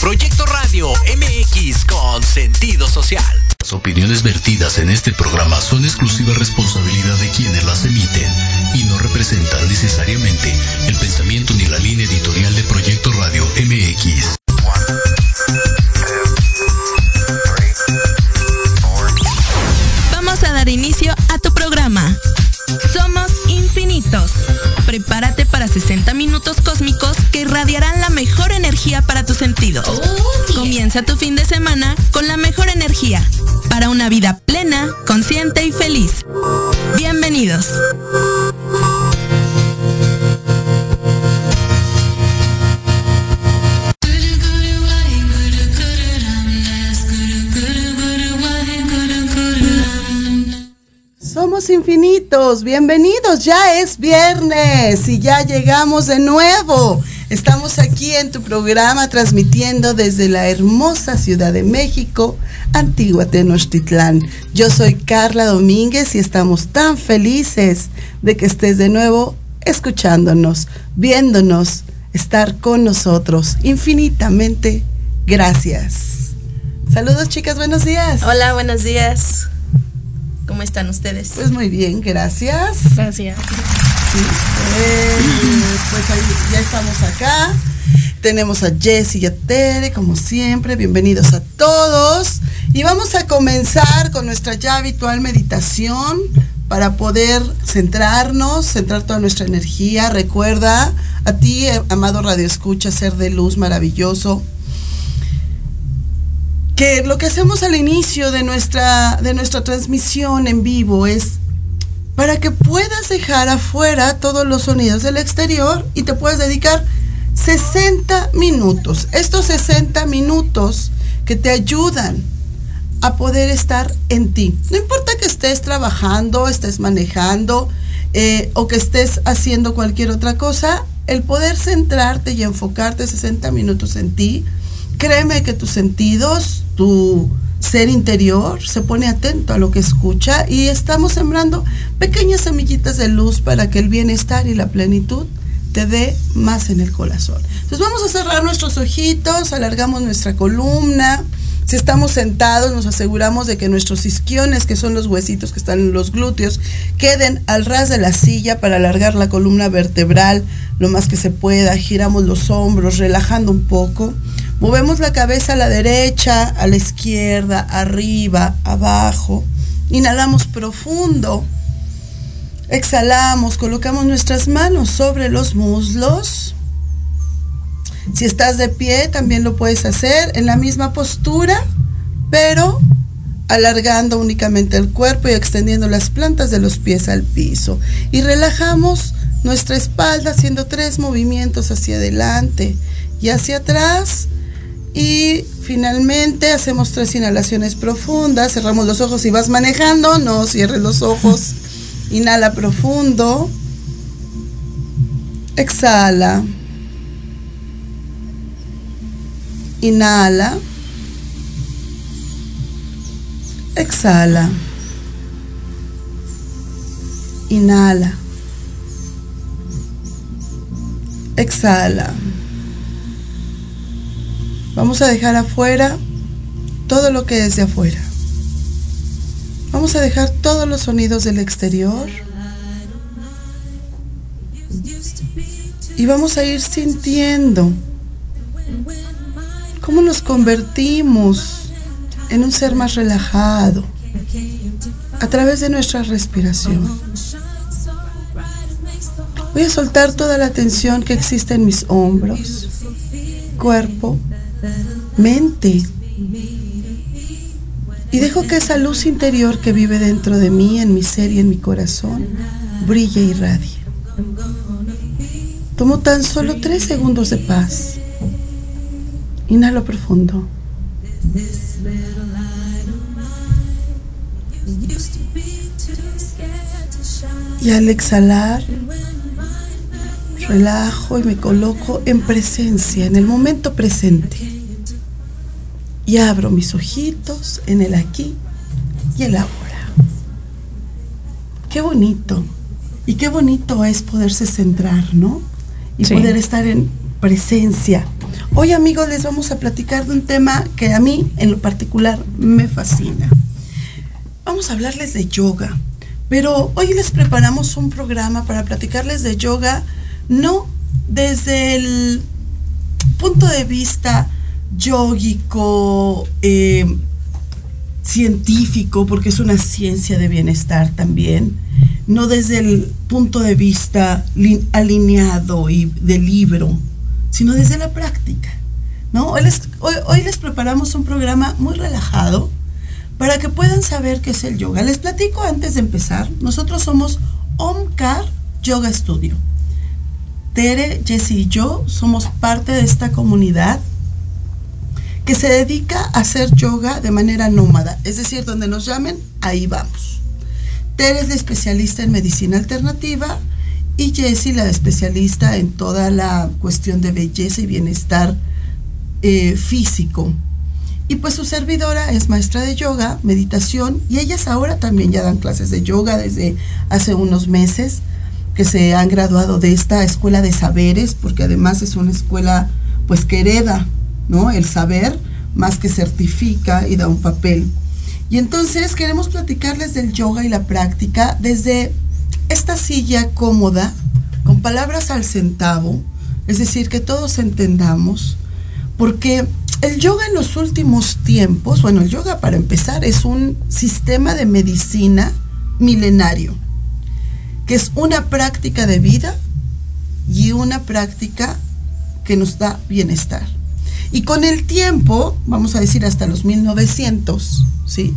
Proyecto Radio MX con sentido social. Las opiniones vertidas en este programa son exclusiva responsabilidad de quienes las emiten y no representan necesariamente el pensamiento ni la línea editorial de Proyecto Radio MX. Vamos a dar inicio a tu programa. Somos infinitos. Prepárate para 60 minutos cósmicos que irradiarán la mejor energía para tus sentidos. Comienza tu fin de semana con la mejor energía para una vida plena, consciente y feliz. Bienvenidos. Somos infinitos, bienvenidos, ya es viernes y ya llegamos de nuevo. Estamos aquí en tu programa transmitiendo desde la hermosa Ciudad de México, Antigua Tenochtitlán. Yo soy Carla Domínguez y estamos tan felices de que estés de nuevo escuchándonos, viéndonos, estar con nosotros. Infinitamente gracias. Saludos chicas, buenos días. Hola, buenos días. ¿Cómo están ustedes? Pues muy bien, gracias. Gracias. Sí, eh, pues ahí ya estamos acá. Tenemos a Jess y a Tere, como siempre. Bienvenidos a todos. Y vamos a comenzar con nuestra ya habitual meditación para poder centrarnos, centrar toda nuestra energía. Recuerda a ti, eh, amado Radio Escucha, ser de luz maravilloso que lo que hacemos al inicio de nuestra, de nuestra transmisión en vivo es para que puedas dejar afuera todos los sonidos del exterior y te puedas dedicar 60 minutos. Estos 60 minutos que te ayudan a poder estar en ti. No importa que estés trabajando, estés manejando eh, o que estés haciendo cualquier otra cosa, el poder centrarte y enfocarte 60 minutos en ti, créeme que tus sentidos, tu ser interior se pone atento a lo que escucha y estamos sembrando pequeñas semillitas de luz para que el bienestar y la plenitud te dé más en el corazón. Entonces vamos a cerrar nuestros ojitos, alargamos nuestra columna. Si estamos sentados, nos aseguramos de que nuestros isquiones, que son los huesitos que están en los glúteos, queden al ras de la silla para alargar la columna vertebral lo más que se pueda. Giramos los hombros, relajando un poco. Movemos la cabeza a la derecha, a la izquierda, arriba, abajo. Inhalamos profundo. Exhalamos, colocamos nuestras manos sobre los muslos. Si estás de pie, también lo puedes hacer en la misma postura, pero alargando únicamente el cuerpo y extendiendo las plantas de los pies al piso. Y relajamos nuestra espalda haciendo tres movimientos hacia adelante y hacia atrás y finalmente hacemos tres inhalaciones profundas, cerramos los ojos y vas manejando, no cierres los ojos. Inhala profundo. Exhala. Inhala. Exhala. Inhala. Exhala. Vamos a dejar afuera todo lo que es de afuera. Vamos a dejar todos los sonidos del exterior. Y vamos a ir sintiendo cómo nos convertimos en un ser más relajado a través de nuestra respiración. Voy a soltar toda la tensión que existe en mis hombros, cuerpo, mente. Y dejo que esa luz interior que vive dentro de mí, en mi ser y en mi corazón, brille y radie. Tomo tan solo tres segundos de paz. Inhalo profundo. Y al exhalar, relajo y me coloco en presencia, en el momento presente. Y abro mis ojitos en el aquí y el ahora. Qué bonito. Y qué bonito es poderse centrar, ¿no? Y poder estar en presencia. Hoy amigos les vamos a platicar de un tema que a mí en lo particular me fascina. vamos a hablarles de yoga. Pero hoy les preparamos un programa para platicarles de yoga, no desde el punto de vista yógico, eh, científico, porque es una ciencia de bienestar también, no desde el punto de vista alineado y de libro, sino desde la práctica. ¿no? Hoy, les, preparamos un programa muy relajado para que puedan saber qué es el yoga. Les platico antes de empezar, nosotros somos Omkar Yoga Studio. Tere, Jesse y yo somos parte de esta comunidad que se dedica a hacer yoga de manera nómada, es decir, donde nos llamen, ahí vamos. Tere es la especialista en medicina alternativa y Jessie la especialista en toda la cuestión de belleza y bienestar eh, físico. Y pues su servidora es maestra de yoga, meditación, y ellas ahora también ya dan clases de yoga desde hace unos meses que se han graduado de esta escuela de saberes, porque además es una escuela pues que hereda ¿no? El saber más que certifica y da un papel. Y entonces queremos platicarles del yoga y la práctica desde esta silla cómoda, con palabras al centavo, es decir, que todos entendamos, porque el yoga en los últimos tiempos, bueno, el yoga para empezar es un sistema de medicina milenario, que es una práctica de vida y una práctica que nos da bienestar. Y con el tiempo, vamos a decir hasta los 1900, ¿sí?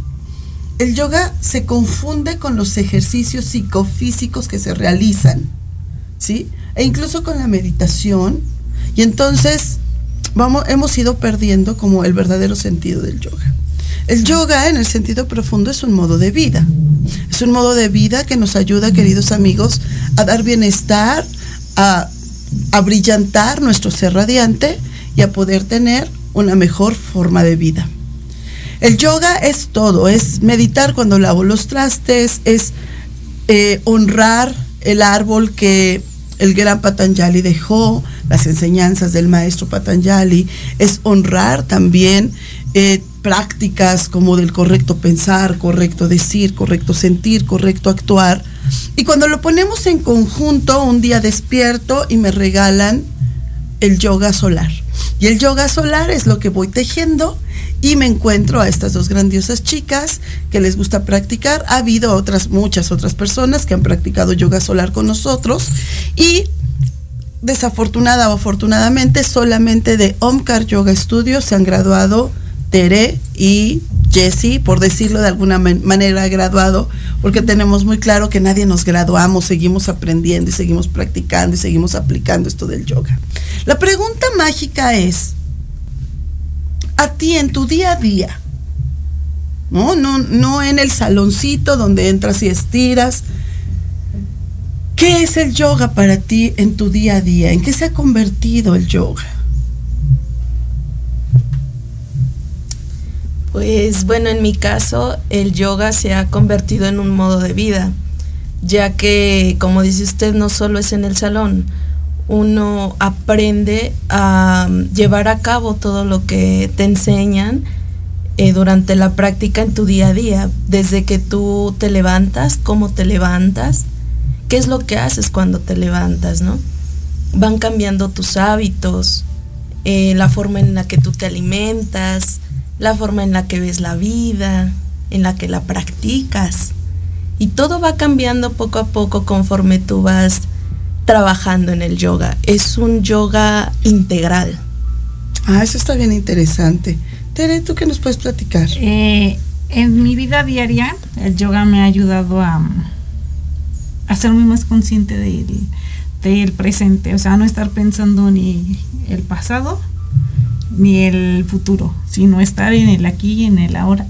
El yoga se confunde con los ejercicios psicofísicos que se realizan, ¿sí? E incluso con la meditación. Y entonces vamos, hemos ido perdiendo como el verdadero sentido del yoga. El yoga en el sentido profundo es un modo de vida. Es un modo de vida que nos ayuda, queridos amigos, a dar bienestar, a, a brillantar nuestro ser radiante y a poder tener una mejor forma de vida. El yoga es todo, es meditar cuando lavo los trastes, es eh, honrar el árbol que el gran Patanjali dejó, las enseñanzas del maestro Patanjali, es honrar también eh, prácticas como del correcto pensar, correcto decir, correcto sentir, correcto actuar. Y cuando lo ponemos en conjunto, un día despierto y me regalan el yoga solar. Y el yoga solar es lo que voy tejiendo y me encuentro a estas dos grandiosas chicas que les gusta practicar. Ha habido otras, muchas otras personas que han practicado yoga solar con nosotros y desafortunada o afortunadamente solamente de Omkar Yoga Studio se han graduado Tere y Jesse, por decirlo de alguna manera, graduado, porque tenemos muy claro que nadie nos graduamos, seguimos aprendiendo y seguimos practicando y seguimos aplicando esto del yoga. La pregunta mágica es, a ti en tu día a día, no, no, no en el saloncito donde entras y estiras, ¿qué es el yoga para ti en tu día a día? ¿En qué se ha convertido el yoga? Pues bueno, en mi caso el yoga se ha convertido en un modo de vida, ya que como dice usted, no solo es en el salón, uno aprende a llevar a cabo todo lo que te enseñan eh, durante la práctica en tu día a día, desde que tú te levantas, cómo te levantas, qué es lo que haces cuando te levantas, ¿no? Van cambiando tus hábitos, eh, la forma en la que tú te alimentas, la forma en la que ves la vida, en la que la practicas. Y todo va cambiando poco a poco conforme tú vas trabajando en el yoga. Es un yoga integral. Ah, eso está bien interesante. Tere, ¿tú qué nos puedes platicar? Eh, en mi vida diaria, el yoga me ha ayudado a, a ser muy más consciente del, del presente, o sea, no estar pensando ni el pasado, ni el futuro, sino estar en el aquí y en el ahora.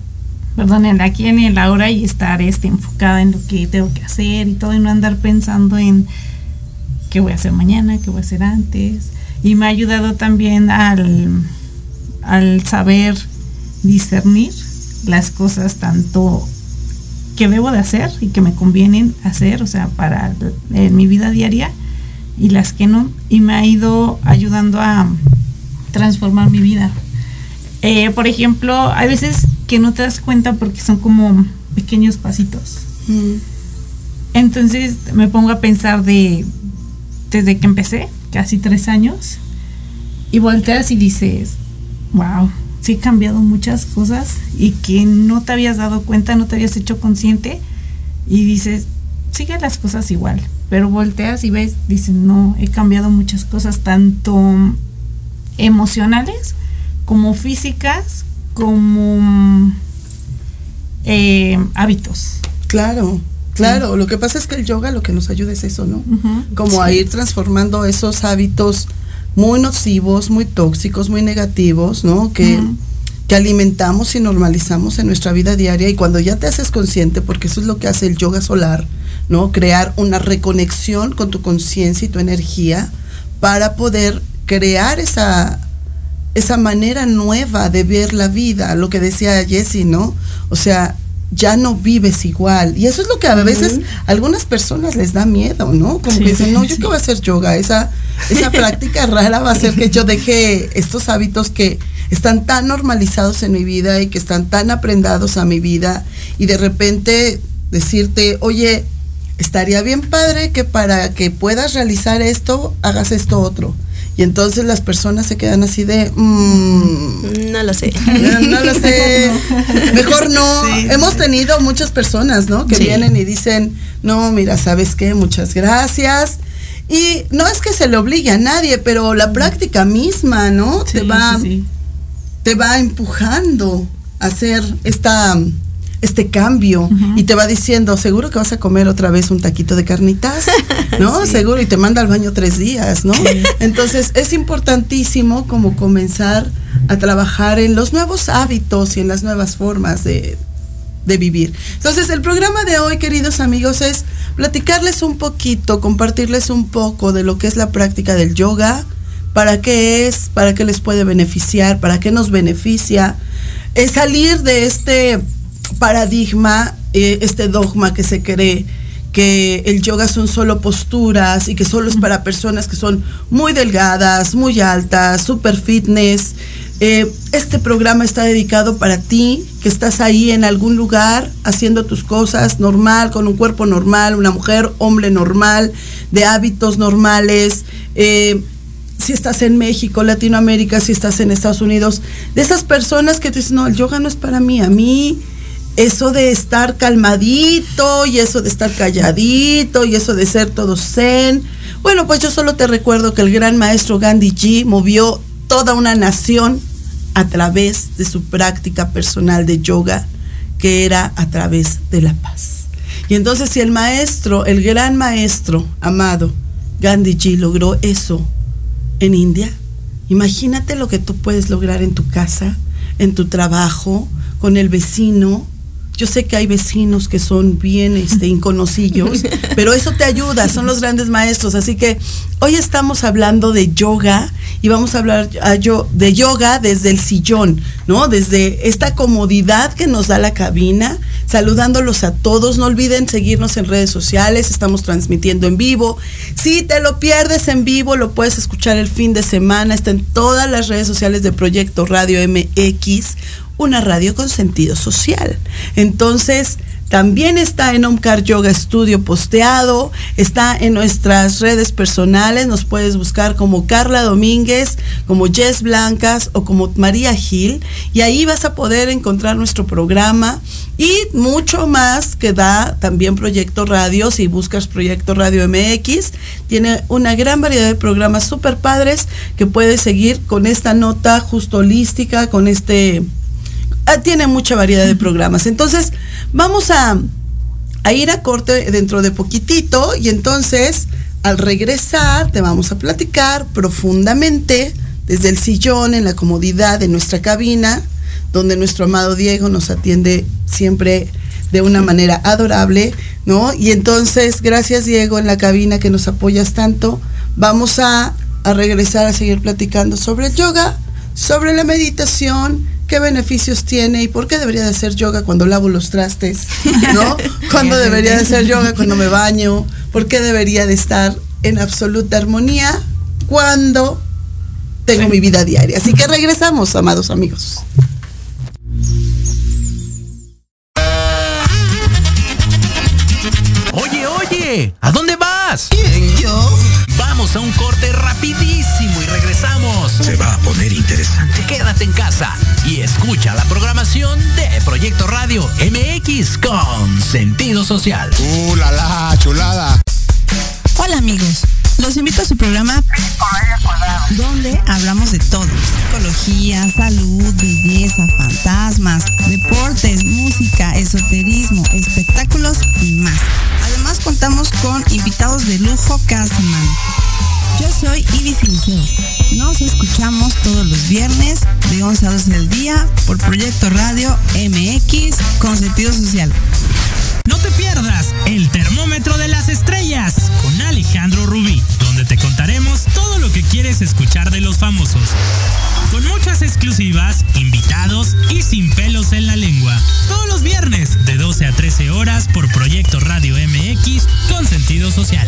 Perdón, en el aquí y en el ahora y estar este, enfocada en lo que tengo que hacer y todo y no andar pensando en qué voy a hacer mañana, qué voy a hacer antes. Y me ha ayudado también al, al saber discernir las cosas tanto que debo de hacer y que me convienen hacer, o sea, para en mi vida diaria y las que no. Y me ha ido ayudando a transformar mi vida. Eh, por ejemplo, hay veces que no te das cuenta porque son como pequeños pasitos. Mm. Entonces me pongo a pensar de, desde que empecé, casi tres años, y volteas y dices, wow, sí he cambiado muchas cosas y que no te habías dado cuenta, no te habías hecho consciente, y dices, sigue las cosas igual, pero volteas y ves, dices, no, he cambiado muchas cosas, tanto emocionales como físicas, como eh, hábitos. Claro. Claro, lo que pasa es que el yoga lo que nos ayuda es eso, ¿no? Como a ir transformando esos hábitos muy nocivos, muy tóxicos, muy negativos, ¿no? Que, que alimentamos y normalizamos en nuestra vida diaria y cuando ya te haces consciente, porque eso es lo que hace el yoga solar, ¿no? Crear una reconexión con tu conciencia y tu energía para poder crear esa, esa manera nueva de ver la vida, lo que decía Jessie, ¿no? O sea, ya no vives igual. Y eso es lo que a veces a algunas personas les da miedo, ¿no? Como que dicen, no, yo qué voy a hacer yoga, esa, esa práctica rara va a hacer que yo deje estos hábitos que están tan normalizados en mi vida y que están tan aprendados a mi vida y de repente decirte, oye, estaría bien padre que para que puedas realizar esto, hagas esto otro. Y entonces las personas se quedan así de, mm, no lo sé. No, lo sé. Mejor no. Hemos tenido muchas personas, ¿no? Que vienen y dicen, no, mira, ¿sabes qué? Muchas gracias. Y no es que se le obligue a nadie, pero la práctica misma, ¿no? te va, te va empujando a hacer esta este cambio y te va diciendo, seguro que vas a comer otra vez un taquito de carnitas, ¿no? Seguro, y te manda al baño tres días, ¿no? Entonces es importantísimo como comenzar a trabajar en los nuevos hábitos y en las nuevas formas de, de vivir. Entonces el programa de hoy, queridos amigos, es platicarles un poquito, compartirles un poco de lo que es la práctica del yoga, para qué es, para qué les puede beneficiar, para qué nos beneficia, es salir de este paradigma, eh, este dogma que se cree que el yoga son solo posturas y que solo es para personas que son muy delgadas, muy altas, super fitness. Eh, este programa está dedicado para ti, que estás ahí en algún lugar haciendo tus cosas normal, con un cuerpo normal, una mujer, hombre normal, de hábitos normales. Eh, si estás en México, Latinoamérica, si estás en Estados Unidos, de esas personas que te dicen, no, el yoga no es para mí, a mí eso de estar calmadito y eso de estar calladito y eso de ser todo zen. Bueno, pues yo solo te recuerdo que el gran maestro Gandhi G movió toda una nación a través de su práctica personal de yoga, que era a través de la paz. Y entonces si el maestro, el gran maestro amado Gandhi G logró eso en India, imagínate lo que tú puedes lograr en tu casa, en tu trabajo, con el vecino, yo sé que hay vecinos que son bien este, inconosillos, pero eso te ayuda, son los grandes maestros. Así que hoy estamos hablando de yoga y vamos a hablar de yoga desde el sillón, ¿no? Desde esta comodidad que nos da la cabina, saludándolos a todos. No olviden seguirnos en redes sociales, estamos transmitiendo en vivo. Si te lo pierdes en vivo, lo puedes escuchar el fin de semana, está en todas las redes sociales de Proyecto Radio MX una radio con sentido social. Entonces, también está en Omcar Yoga Studio posteado, está en nuestras redes personales, nos puedes buscar como Carla Domínguez, como Jess Blancas o como María Gil y ahí vas a poder encontrar nuestro programa y mucho más que da también Proyecto Radio, si buscas Proyecto Radio MX, tiene una gran variedad de programas súper padres que puedes seguir con esta nota justo holística, con este tiene mucha variedad de programas. Entonces, vamos a, a ir a corte dentro de poquitito y entonces al regresar te vamos a platicar profundamente desde el sillón en la comodidad de nuestra cabina, donde nuestro amado Diego nos atiende siempre de una manera adorable, ¿no? Y entonces, gracias Diego en la cabina que nos apoyas tanto, vamos a, a regresar a seguir platicando sobre el yoga, sobre la meditación, qué beneficios tiene y por qué debería de hacer yoga cuando lavo los trastes, ¿no? ¿Cuándo debería de hacer yoga cuando me baño? ¿Por qué debería de estar en absoluta armonía cuando tengo mi vida diaria? Así que regresamos, amados amigos. Oye, oye, ¿a dónde vas? ¿Quién, yo? Vamos a un corte rapidísimo y regresamos. Se va a poner interesante. Quédate en casa y escucha la programación de Proyecto Radio MX con sentido social. ¡Uh, la, la chulada! Hola amigos, los invito a su programa donde hablamos de todo. Psicología, salud, belleza, fantasmas, deportes, música, esoterismo, espectáculos y más. Además contamos con invitados de lujo cada semana. Yo soy Ibis Liceo. Nos escuchamos todos los viernes de 11 a 12 del día por Proyecto Radio MX con sentido social. No te pierdas el termómetro de las estrellas con Alejandro Rubí, donde te contaremos todo lo que quieres escuchar de los famosos. Con muchas exclusivas, invitados y sin pelos en la lengua. Todos los viernes de 12 a 13 horas por Proyecto Radio MX con sentido social.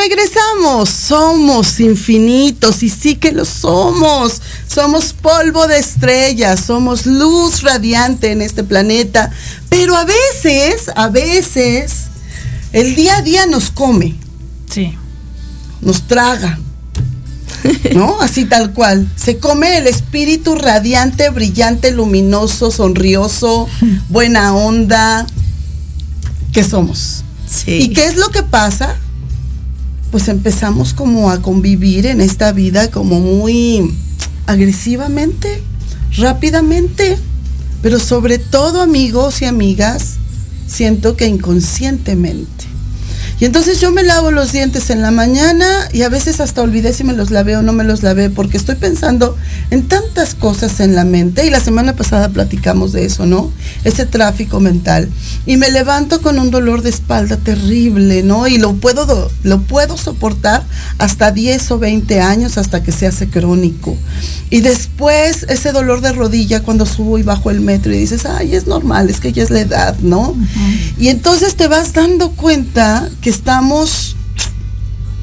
Regresamos, somos infinitos y sí que lo somos. Somos polvo de estrellas, somos luz radiante en este planeta. Pero a veces, a veces, el día a día nos come, Sí. nos traga. ¿No? Así tal cual. Se come el espíritu radiante, brillante, luminoso, sonrioso, buena onda que somos. Sí. ¿Y qué es lo que pasa? Pues empezamos como a convivir en esta vida como muy agresivamente, rápidamente, pero sobre todo amigos y amigas, siento que inconscientemente. Y entonces yo me lavo los dientes en la mañana y a veces hasta olvidé si me los lavé o no me los lavé porque estoy pensando en tantas cosas en la mente y la semana pasada platicamos de eso, ¿no? Ese tráfico mental. Y me levanto con un dolor de espalda terrible, ¿no? Y lo puedo, do- lo puedo soportar hasta 10 o 20 años hasta que se hace crónico. Y después ese dolor de rodilla cuando subo y bajo el metro y dices, ay, es normal, es que ya es la edad, ¿no? Y entonces te vas dando cuenta que estamos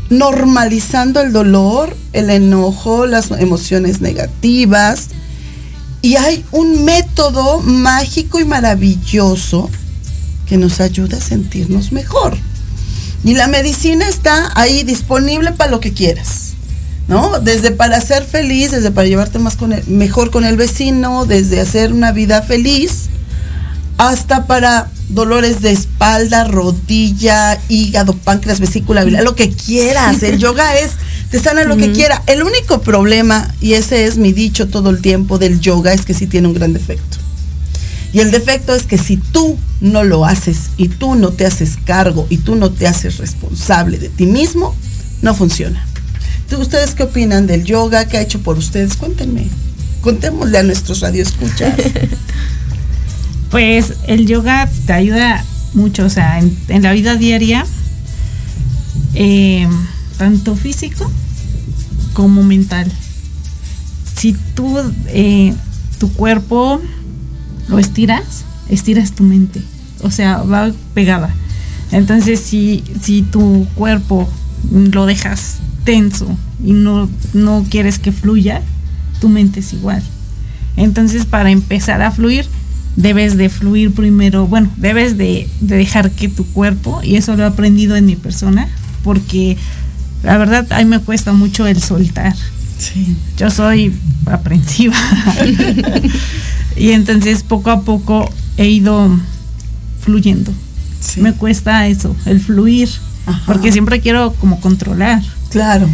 normalizando el dolor, el enojo, las emociones negativas. Y hay un método mágico y maravilloso que nos ayuda a sentirnos mejor. Y la medicina está ahí disponible para lo que quieras. ¿No? Desde para ser feliz, desde para llevarte más mejor con el vecino, desde hacer una vida feliz, hasta para dolores de espalda, rodilla, hígado, páncreas, vesícula biliar, lo que quieras. El yoga es, te sana lo que quiera. El único problema, y ese es mi dicho todo el tiempo del yoga, es que sí tiene un gran defecto. Y el defecto es que si tú no lo haces y tú no te haces cargo y tú no te haces responsable de ti mismo, no funciona. ¿Tú- ¿Ustedes qué opinan del yoga? ¿Qué ha hecho por ustedes? Cuéntenme. Contémosle a nuestros radioescuchas. Pues el yoga te ayuda mucho, o sea, en, la vida diaria, eh, tanto físico como mental. Si tú, eh, tu cuerpo lo estiras, estiras tu mente, o sea, va pegada. Entonces, si, si tu cuerpo lo dejas tenso y no, no quieres que fluya, tu mente es igual. Entonces, para empezar a fluir, debes de fluir primero, bueno, debes de, de dejar que tu cuerpo, y eso lo he aprendido en mi persona, porque la verdad a mí me cuesta mucho el soltar. Sí. Yo soy aprensiva. y entonces poco a poco he ido fluyendo. Sí. Me cuesta eso, el fluir, Ajá. porque siempre quiero como controlar. Claro.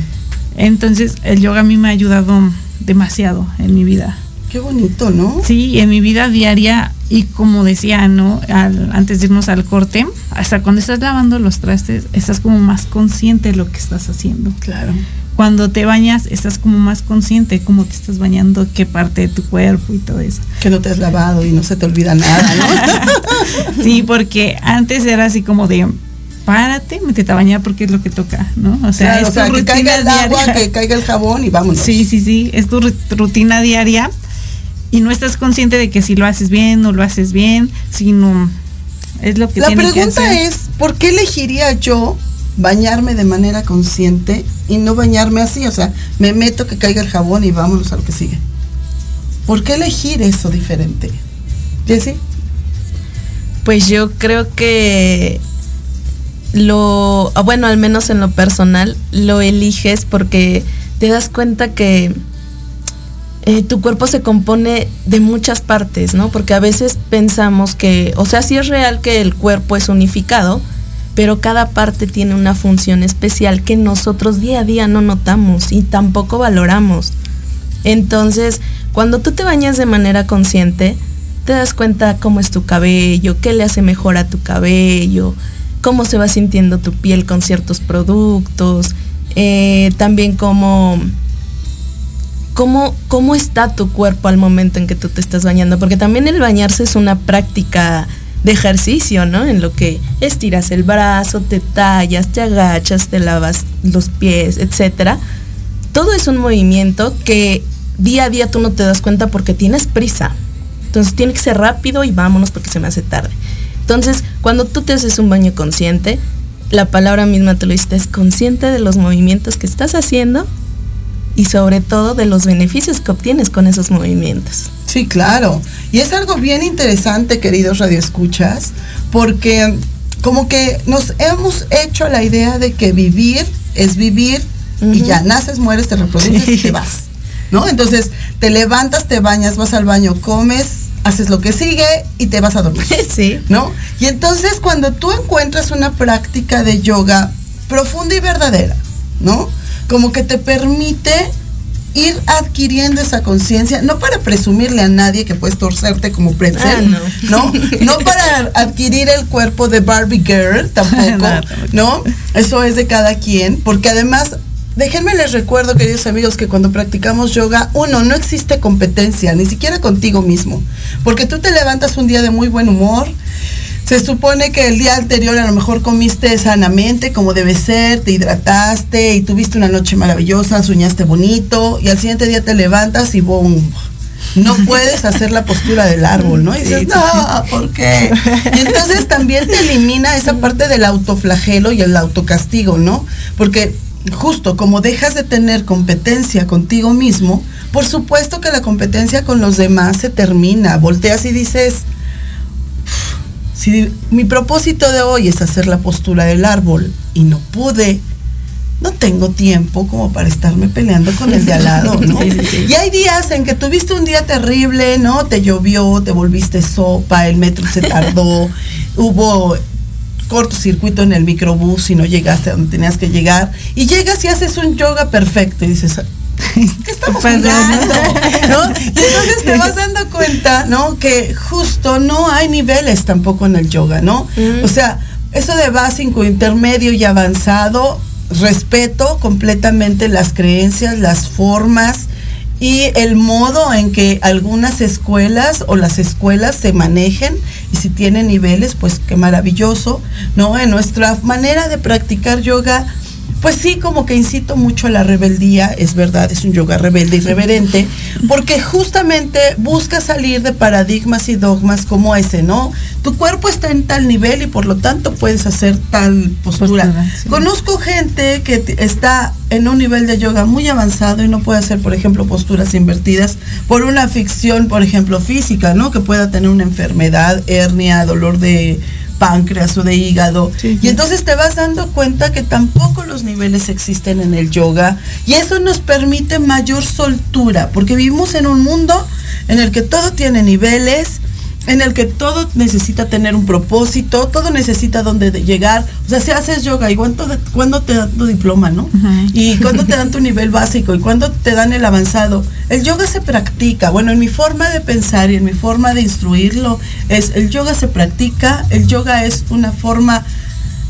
Entonces el yoga a mí me ha ayudado demasiado en mi vida. Qué bonito, ¿no? Sí, en mi vida diaria y como decía, ¿no? Al- antes de irnos al corte, hasta cuando estás lavando los trastes, estás como más consciente de lo que estás haciendo. Claro. Cuando te bañas, estás como más consciente de cómo te estás bañando, qué parte de tu cuerpo y todo eso. Que no te has lavado y no se te olvida nada, ¿no? Sí, porque antes era así como de párate, métete a bañar porque es lo que toca, ¿no? O sea, Claro, es o sea, tu que caiga el agua, que caiga el jabón y vámonos. Sí, sí, sí, es tu ru- rutina diaria y no estás consciente de que si lo haces bien, no lo haces bien, sino es lo que La que pregunta hacer. es, ¿por qué elegiría yo bañarme de manera consciente y no bañarme así? O sea, me meto que caiga el jabón y vámonos a lo que sigue. ¿Por qué elegir eso diferente? Jessy, Pues yo creo que lo, ah, bueno, al menos en lo personal, lo eliges porque te das cuenta que eh, tu cuerpo se compone de muchas partes, ¿no? Porque a veces pensamos que, o sea, sí es real que el cuerpo es unificado, pero cada parte tiene una función especial que nosotros día a día no notamos y tampoco valoramos. Entonces, cuando tú te bañas de manera consciente, te das cuenta cómo es tu cabello, qué le hace mejor a tu cabello, cómo se va sintiendo tu piel con ciertos productos, eh, también cómo, cómo, cómo está tu cuerpo al momento en que tú te estás bañando, porque también el bañarse es una práctica de ejercicio, ¿no? En lo que estiras el brazo, te tallas, te agachas, te lavas los pies, etcétera. Todo es un movimiento que día a día tú no te das cuenta porque tienes prisa. Entonces tiene que ser rápido y vámonos porque se me hace tarde. Entonces, cuando tú te haces un baño consciente, la palabra misma te lo dice, es consciente de los movimientos que estás haciendo y sobre todo de los beneficios que obtienes con esos movimientos. Sí, claro. Y es algo bien interesante, queridos radioescuchas, porque como que nos hemos hecho la idea de que vivir es vivir y ya naces, mueres, te reproduces y te vas. ¿No? Entonces, te levantas, te bañas, vas al baño, comes, haces lo que sigue y te vas a dormir. sí. ¿no? Y entonces cuando tú encuentras una práctica de yoga profunda y verdadera, ¿no? Como que te permite ir adquiriendo esa conciencia, no para presumirle a nadie que puedes torcerte como pretzel, Ah, no. no, para adquirir el cuerpo de Barbie Girl tampoco, No, tampoco. ¿no? Eso es de cada quien, porque además Déjenme les recuerdo, queridos amigos, que cuando practicamos yoga, uno, no existe competencia, ni siquiera contigo mismo. Porque tú te levantas un día de muy buen humor, se supone que el día anterior a lo mejor comiste sanamente, como debe ser, te hidrataste y tuviste una noche maravillosa, soñaste bonito, y al siguiente día te levantas y boom. No puedes hacer la postura del árbol, ¿no? Y dices, no, ¿por qué? Y entonces también te elimina esa parte del autoflagelo y el autocastigo, ¿no? Porque justo como dejas de tener competencia contigo mismo, por supuesto que la competencia con los demás se termina. Volteas y dices, si mi propósito de hoy es hacer la postura del árbol y no pude, no tengo tiempo como para estarme peleando con el de al lado, ¿no? Y hay días en que tuviste un día terrible, ¿no? Te llovió, te volviste sopa, el metro se tardó, hubo cortocircuito en el microbús y no llegaste a donde tenías que llegar. Y llegas y haces un yoga perfecto y dices, ¿qué estamos Pues, jugando? ¿no? Y entonces te vas dando cuenta, ¿no? Que justo no hay niveles tampoco en el yoga, ¿no? Mm. O sea, eso de básico, intermedio y avanzado, respeto completamente las creencias, las formas y el modo en que algunas escuelas o las escuelas se manejen y si tienen niveles, pues qué maravilloso, ¿no? En nuestra manera de practicar yoga, pues sí, como que incito mucho a la rebeldía, es verdad, es un yoga rebelde, irreverente, porque justamente busca salir de paradigmas y dogmas como ese, ¿no? Tu cuerpo está en tal nivel y por lo tanto puedes hacer tal postura. Postura, sí. Conozco gente que está en un nivel de yoga muy avanzado y no puede hacer, por ejemplo, posturas invertidas por una ficción, por ejemplo, física, ¿no? Que pueda tener una enfermedad, hernia, dolor de páncreas o de hígado. Sí, y entonces te vas dando cuenta que tampoco los niveles existen en el yoga y eso nos permite mayor soltura, porque vivimos en un mundo en el que todo tiene niveles, en el que todo necesita tener un propósito, todo necesita dónde de- llegar. O sea, si haces yoga, ¿y cuánto cuándo te dan tu diploma, no? ¿Y cuándo te dan tu nivel básico? ¿Y cuándo te dan el avanzado? El yoga se practica. Bueno, en mi forma de pensar y en mi forma de instruirlo es, el yoga se practica, el yoga es una forma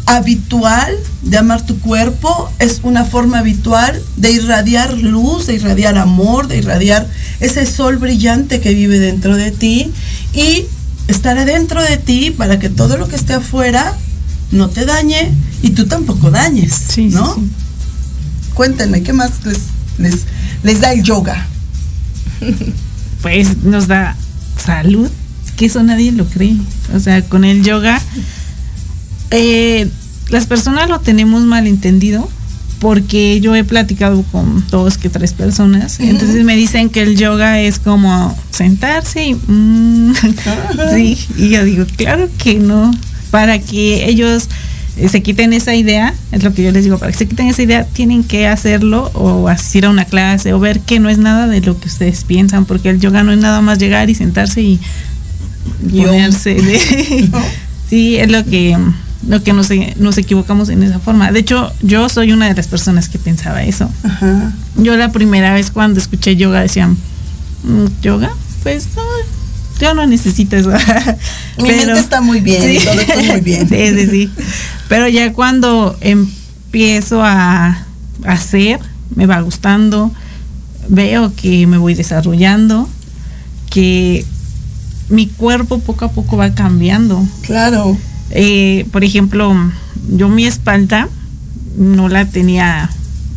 habitual de amar tu cuerpo, es una forma habitual de irradiar luz, de irradiar amor, de irradiar ese sol brillante que vive dentro de ti y estar adentro de ti para que todo lo que esté afuera no te dañe y tú tampoco dañes, Sí, sí, ¿no? sí. Cuéntenme, ¿qué más les, les, les da el yoga? pues nos da salud, que eso nadie lo cree. O sea, con el yoga, eh, las personas lo tenemos malentendido porque yo he platicado con dos que tres personas, entonces me dicen que el yoga es como sentarse y mm, sí, y yo digo, claro que no, para que ellos eh, se quiten esa idea, es lo que yo les digo, para que se quiten esa idea tienen que hacerlo o asistir a una clase o ver que no es nada de lo que ustedes piensan, porque el yoga no es nada más llegar y sentarse y Y ponerse de- sí, es lo que lo que nos, nos equivocamos en esa forma. De hecho, yo soy una de las personas que pensaba eso. Ajá. Yo la primera vez cuando escuché yoga decían, "Mm, ¿yoga? Pues no, yo no necesito eso. Mi mente está muy bien, todo está muy bien. sí, sí, sí. Pero ya cuando empiezo a hacer, me va gustando, veo que me voy desarrollando, que mi cuerpo poco a poco va cambiando. Claro. Eh, por ejemplo, yo mi espalda no la tenía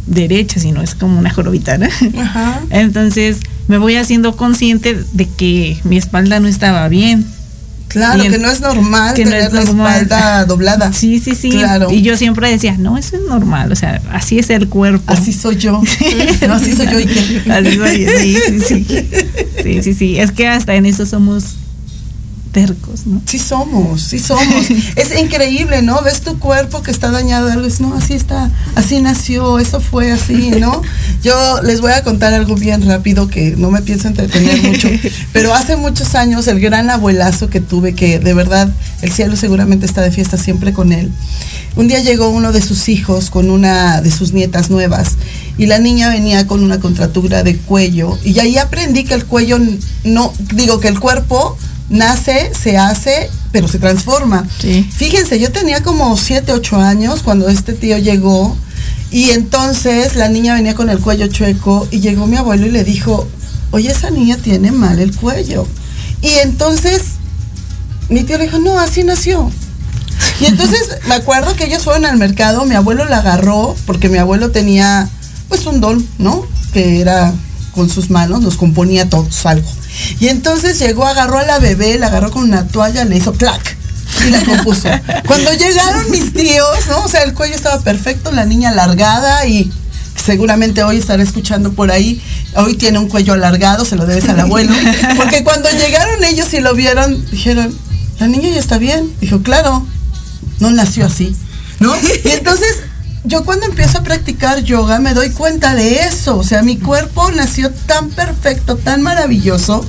derecha, sino es como una jorobita, ¿no? Ajá. Entonces me voy haciendo consciente de que mi espalda no estaba bien. Claro, Bien. que no es normal Que no tener la espalda doblada. Sí, sí, sí. Claro. Y yo siempre decía, no, eso es normal, o sea, así es el cuerpo. Así soy yo. No, así soy yo y. Así soy, sí, sí, sí. Sí, sí, sí. Es que hasta en eso somos tercos, ¿no? Sí somos, sí somos. Es increíble, ¿no? Ves tu cuerpo que está dañado algo, no, así está, así nació, eso fue así, ¿no? Yo les voy a contar algo bien rápido que no me pienso entretener mucho, pero hace muchos años el gran abuelazo que tuve, que de verdad el cielo seguramente está de fiesta siempre con él. Un día llegó uno de sus hijos con una de sus nietas nuevas y la niña venía con una contractura de cuello y ahí aprendí que el cuello no, digo que el cuerpo nace, se hace, pero se transforma. Sí. Fíjense, yo tenía como 7, 8 años cuando este tío llegó y entonces la niña venía con el cuello chueco y llegó mi abuelo y le dijo, oye, esa niña tiene mal el cuello. Y entonces mi tío le dijo, no, así nació. Y entonces me acuerdo que ellos fueron al mercado, mi abuelo la agarró, porque mi abuelo tenía pues un don, ¿no? Que era con sus manos, nos componía todos algo. Y entonces llegó, agarró a la bebé, la agarró con una toalla, le hizo clac y la compuso. Cuando llegaron mis tíos, ¿no? O sea, el cuello estaba perfecto, la niña alargada y seguramente hoy estará escuchando por ahí. Hoy tiene un cuello alargado, se lo debes al abuelo. Porque cuando llegaron ellos y lo vieron, dijeron, la niña ya está bien. Dijo, claro, no nació así, ¿no? Y entonces yo cuando empiezo a practicar yoga me doy cuenta de eso. O sea, mi cuerpo nació tan perfecto, tan maravilloso,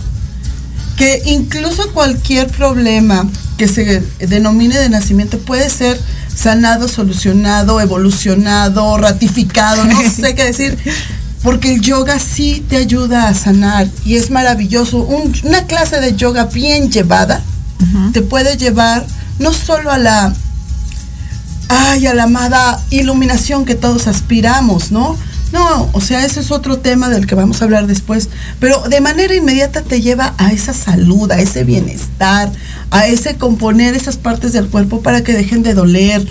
que incluso cualquier problema que se denomine de nacimiento puede ser sanado, solucionado, evolucionado, ratificado, no sé qué decir. Porque el yoga sí te ayuda a sanar y es maravilloso. Un- una clase de yoga bien llevada te puede llevar no solo a la ay, a la amada iluminación que todos aspiramos, ¿no? No, o sea, ese es otro tema del que vamos a hablar después, pero de manera inmediata te lleva a esa salud, a ese bienestar, a ese componer esas partes del cuerpo para que dejen de doler,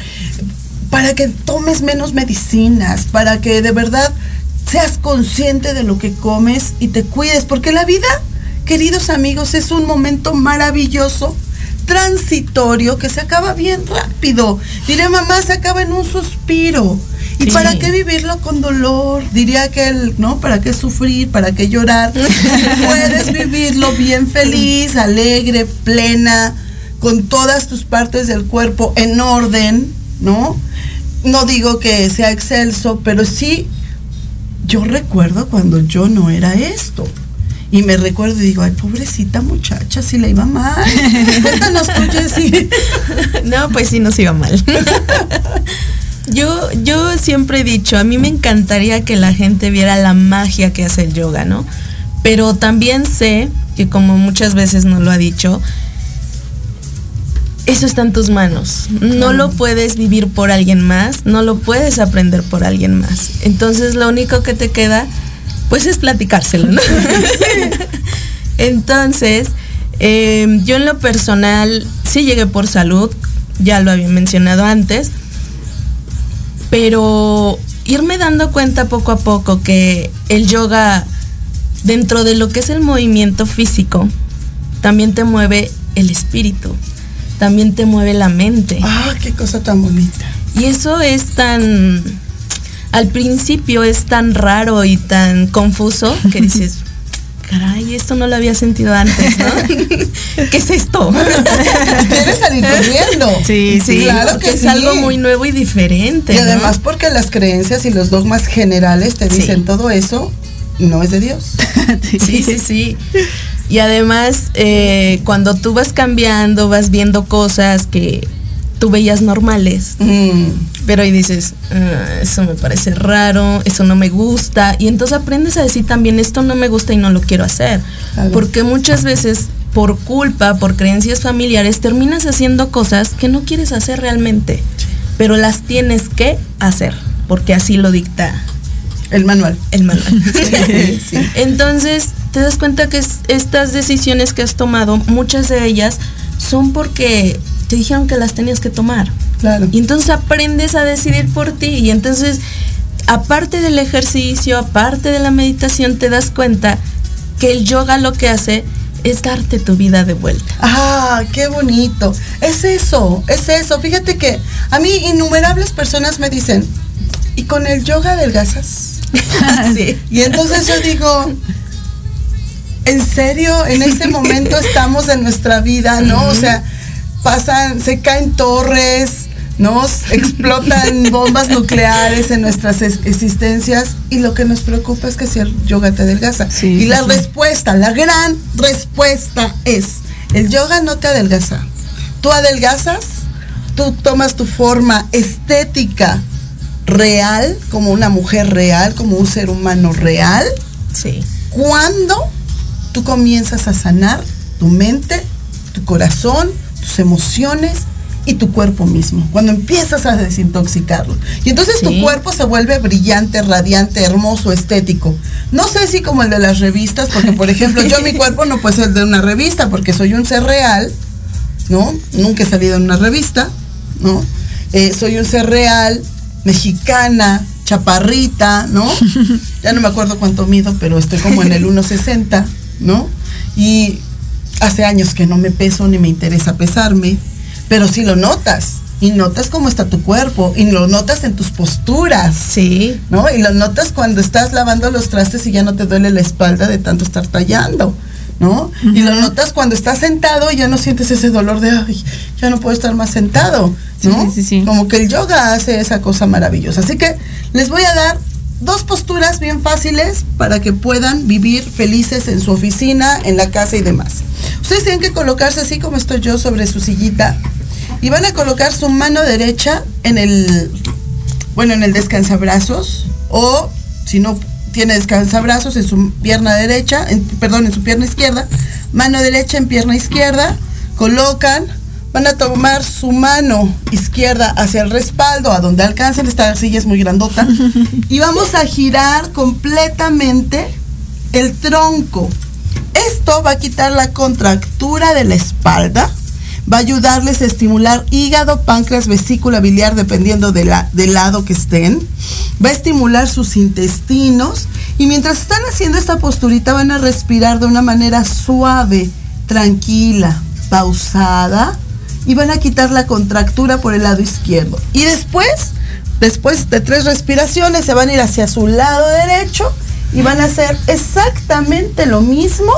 para que tomes menos medicinas, para que de verdad seas consciente de lo que comes y te cuides, porque la vida, queridos amigos, es un momento maravilloso, transitorio, que se acaba bien rápido. Diré, mamá, se acaba en un suspiro. ¿Y Sí. para qué vivirlo con dolor? Diría aquel, ¿no? ¿Para qué sufrir? ¿Para qué llorar? Puedes vivirlo bien feliz, alegre, plena, con todas tus partes del cuerpo en orden, ¿no? No digo que sea excelso, pero sí, yo recuerdo cuando yo no era esto. Y me recuerdo y digo, ay, pobrecita muchacha, si le iba mal. Cuéntanos tú, Jessy. No, pues sí nos iba mal. Yo, yo siempre he dicho, a mí me encantaría que la gente viera la magia que hace el yoga, ¿no? Pero también sé que como muchas veces nos lo ha dicho, eso está en tus manos. No lo puedes vivir por alguien más, no lo puedes aprender por alguien más. Entonces lo único que te queda, pues es platicárselo, ¿no? Entonces, eh, yo en lo personal sí llegué por salud, ya lo había mencionado antes, pero irme dando cuenta poco a poco que el yoga, dentro de lo que es el movimiento físico, también te mueve el espíritu, también te mueve la mente. Ah, qué cosa tan bonita. Y eso es tan, al principio es tan raro y tan confuso que dices, caray, esto no lo había sentido antes, ¿no? ¿Qué es esto? Quieres salir corriendo. Sí, Sí, claro porque que es sí. algo muy nuevo y diferente. Y ¿no? además porque las creencias y los dogmas generales te Sí. dicen todo eso no es de Dios. Sí, sí, sí. Y además, eh, cuando tú vas cambiando, vas viendo cosas que tú veías normales, Mm, pero ahí dices, "Ah, eso me parece raro, eso no me gusta. Y entonces aprendes a decir también, esto no me gusta y no lo quiero hacer. Porque muchas veces, por culpa, por creencias familiares, terminas haciendo cosas que no quieres hacer realmente, pero las tienes que hacer, porque así lo dicta el manual. el manual. Sí, sí. Entonces, te das cuenta que es- estas decisiones que has tomado, muchas de ellas son porque te dijeron que las tenías que tomar. Claro. Y entonces aprendes a decidir por ti. Y entonces, aparte del ejercicio, aparte de la meditación, te das cuenta que el yoga lo que hace es darte tu vida de vuelta. Ah, qué bonito. Es eso, es eso. Fíjate que a mí innumerables personas me dicen, ¿y con el yoga adelgazas? sí. Y entonces yo digo, ¿en serio? En ese momento estamos en nuestra vida, ¿no? O sea, pasan, se caen torres, ¿no? S- Explotan bombas nucleares en nuestras es- existencias y lo que nos preocupa es que si el yoga te adelgaza. Sí, y la sí. respuesta, la gran respuesta es, el yoga no te adelgaza. Tú adelgazas, tú tomas tu forma estética real, como una mujer real, como un ser humano real, Sí. cuando tú comienzas a sanar tu mente, tu corazón, tus emociones y tu cuerpo mismo. Cuando empiezas a desintoxicarlo. Y entonces tu cuerpo se vuelve brillante, radiante, hermoso, estético. No sé si como el de las revistas, porque por ejemplo yo mi cuerpo no puede ser de una revista porque soy un ser real, ¿no? Nunca he salido en una revista, ¿no? Eh, soy un ser real, mexicana, chaparrita, ¿no? Ya no me acuerdo cuánto mido, pero estoy como en el 1.60, ¿no? Y hace años que no me peso ni me interesa pesarme, pero sí lo notas. Y notas cómo está tu cuerpo, y lo notas en tus posturas. Sí. ¿no? Y lo notas cuando estás lavando los trastes y ya no te duele la espalda de tanto estar tallando, ¿no? Y lo notas cuando estás sentado y ya no sientes ese dolor de, ay, ya no puedo estar más sentado, ¿no? Sí, sí, sí. Como que el yoga hace esa cosa maravillosa. Así que les voy a dar dos posturas bien fáciles para que puedan vivir felices en su oficina, en la casa y demás. Ustedes tienen que colocarse así como estoy yo sobre su sillita y van a colocar su mano derecha en el bueno, en el descansabrazos o si no tiene descansabrazos en su pierna derecha, perdón, en su pierna izquierda, mano derecha en pierna izquierda, colocan, van a tomar su mano izquierda hacia el respaldo, a donde alcancen, esta silla es muy grandota, y vamos a girar completamente el tronco. Esto va a quitar la contractura de la espalda, va a ayudarles a estimular hígado, páncreas, vesícula biliar, dependiendo de la, del lado que estén. Va a estimular sus intestinos. Y mientras están haciendo esta posturita van a respirar de una manera suave, tranquila, pausada. Y van a quitar la contractura por el lado izquierdo. Y después, después de tres respiraciones, se van a ir hacia su lado derecho y van a hacer exactamente lo mismo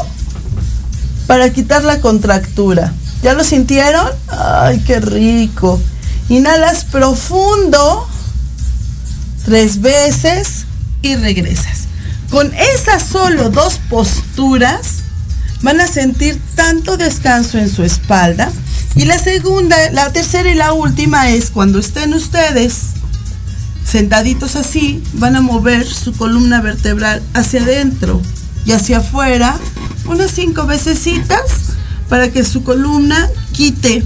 para quitar la contractura. ¿Ya lo sintieron? Ay, qué rico. Inhalas profundo tres veces y regresas. Con esas solo dos posturas van a sentir tanto descanso en su espalda. Y la segunda, la tercera y la última es cuando estén ustedes sentaditos así, van a mover su columna vertebral hacia adentro y hacia afuera unas cinco veces para que su columna quite